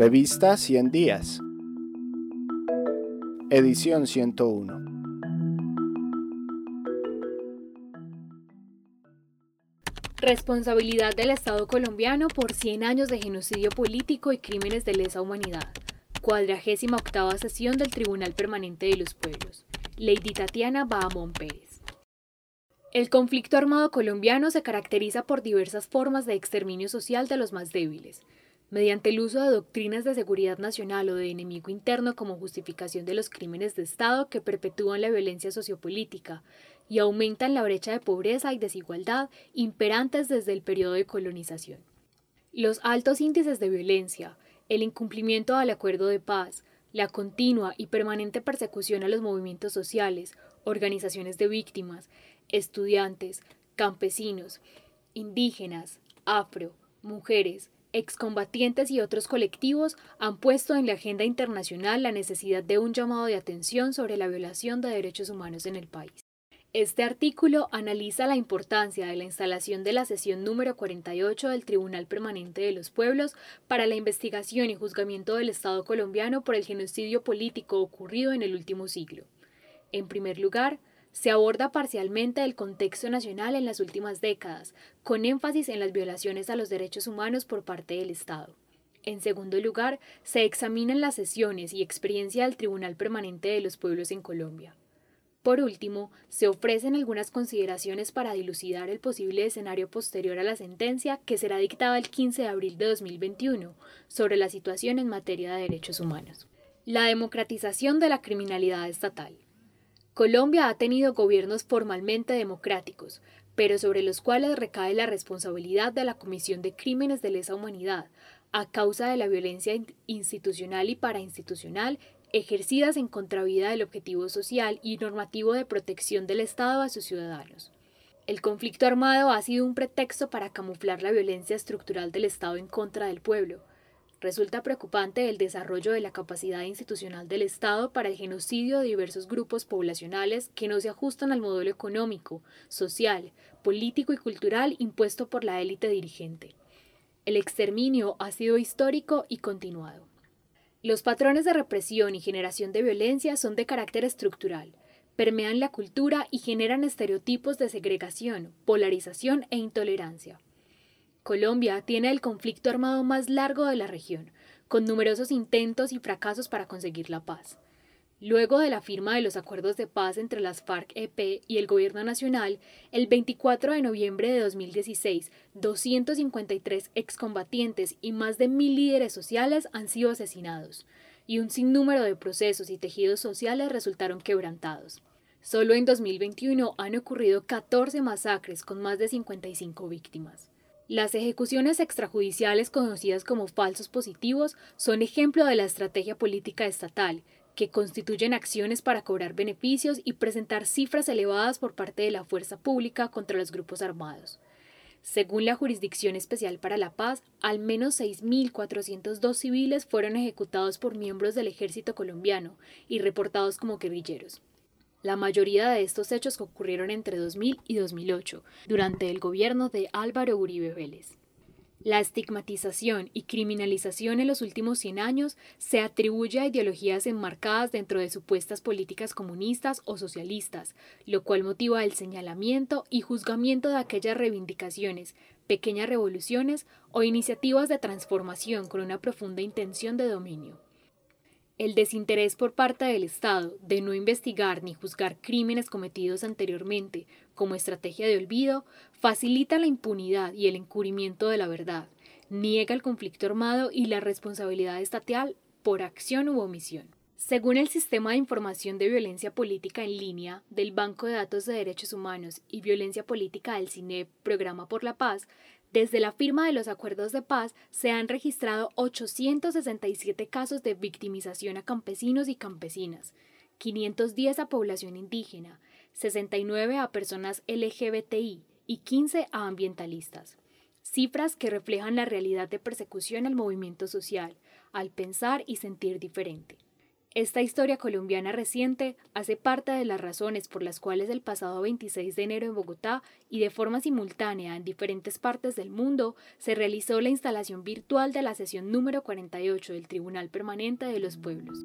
Revista 100 días. Edición 101. Responsabilidad del Estado colombiano por 100 años de genocidio político y crímenes de lesa humanidad. Cuadragésima octava sesión del Tribunal Permanente de los Pueblos. Lady Tatiana Bahamón Pérez. El conflicto armado colombiano se caracteriza por diversas formas de exterminio social de los más débiles, mediante el uso de doctrinas de seguridad nacional o de enemigo interno como justificación de los crímenes de Estado que perpetúan la violencia sociopolítica y aumentan la brecha de pobreza y desigualdad imperantes desde el periodo de colonización. Los altos índices de violencia, el incumplimiento al acuerdo de paz, la continua y permanente persecución a los movimientos sociales, organizaciones de víctimas, estudiantes, campesinos, indígenas, afro, mujeres, excombatientes y otros colectivos han puesto en la agenda internacional la necesidad de un llamado de atención sobre la violación de derechos humanos en el país. Este artículo analiza la importancia de la instalación de la sesión número 48 del Tribunal Permanente de los Pueblos para la investigación y juzgamiento del Estado colombiano por el genocidio político ocurrido en el último siglo. En primer lugar, se aborda parcialmente el contexto nacional en las últimas décadas, con énfasis en las violaciones a los derechos humanos por parte del Estado. En segundo lugar, se examinan las sesiones y experiencia del Tribunal Permanente de los Pueblos en Colombia. Por último, se ofrecen algunas consideraciones para dilucidar el posible escenario posterior a la sentencia que será dictada el 15 de abril de 2021 sobre la situación en materia de derechos humanos. La democratización de la criminalidad estatal. Colombia ha tenido gobiernos formalmente democráticos, pero sobre los cuales recae la responsabilidad de la Comisión de Crímenes de Lesa Humanidad, a causa de la violencia institucional y parainstitucional ejercidas en contravida del objetivo social y normativo de protección del Estado a sus ciudadanos. El conflicto armado ha sido un pretexto para camuflar la violencia estructural del Estado en contra del pueblo. Resulta preocupante el desarrollo de la capacidad institucional del Estado para el genocidio de diversos grupos poblacionales que no se ajustan al modelo económico, social, político y cultural impuesto por la élite dirigente. El exterminio ha sido histórico y continuado. Los patrones de represión y generación de violencia son de carácter estructural, permean la cultura y generan estereotipos de segregación, polarización e intolerancia. Colombia tiene el conflicto armado más largo de la región, con numerosos intentos y fracasos para conseguir la paz. Luego de la firma de los acuerdos de paz entre las FARC-EP y el Gobierno Nacional, el 24 de noviembre de 2016, 253 excombatientes y más de mil líderes sociales han sido asesinados, y un sinnúmero de procesos y tejidos sociales resultaron quebrantados. Solo en 2021 han ocurrido 14 masacres con más de 55 víctimas. Las ejecuciones extrajudiciales conocidas como falsos positivos son ejemplo de la estrategia política estatal que constituyen acciones para cobrar beneficios y presentar cifras elevadas por parte de la fuerza pública contra los grupos armados. Según la Jurisdicción Especial para la Paz, al menos 6.402 civiles fueron ejecutados por miembros del ejército colombiano y reportados como guerrilleros. La mayoría de estos hechos ocurrieron entre 2000 y 2008, durante el gobierno de Álvaro Uribe Vélez. La estigmatización y criminalización en los últimos 100 años se atribuye a ideologías enmarcadas dentro de supuestas políticas comunistas o socialistas, lo cual motiva el señalamiento y juzgamiento de aquellas reivindicaciones, pequeñas revoluciones o iniciativas de transformación con una profunda intención de dominio. El desinterés por parte del Estado de no investigar ni juzgar crímenes cometidos anteriormente como estrategia de olvido facilita la impunidad y el encubrimiento de la verdad, niega el conflicto armado y la responsabilidad estatal por acción u omisión. Según el Sistema de Información de Violencia Política en Línea del Banco de Datos de Derechos Humanos y Violencia Política del CINE Programa por la Paz, desde la firma de los acuerdos de paz se han registrado 867 casos de victimización a campesinos y campesinas, 510 a población indígena, 69 a personas LGBTI y 15 a ambientalistas. Cifras que reflejan la realidad de persecución al movimiento social, al pensar y sentir diferente. Esta historia colombiana reciente hace parte de las razones por las cuales el pasado 26 de enero en Bogotá y de forma simultánea en diferentes partes del mundo se realizó la instalación virtual de la sesión número 48 del Tribunal Permanente de los Pueblos.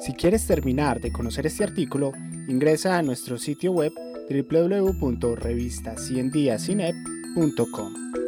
Si quieres terminar de conocer este artículo, ingresa a nuestro sitio web www.revistaciendiasinep.com punto com.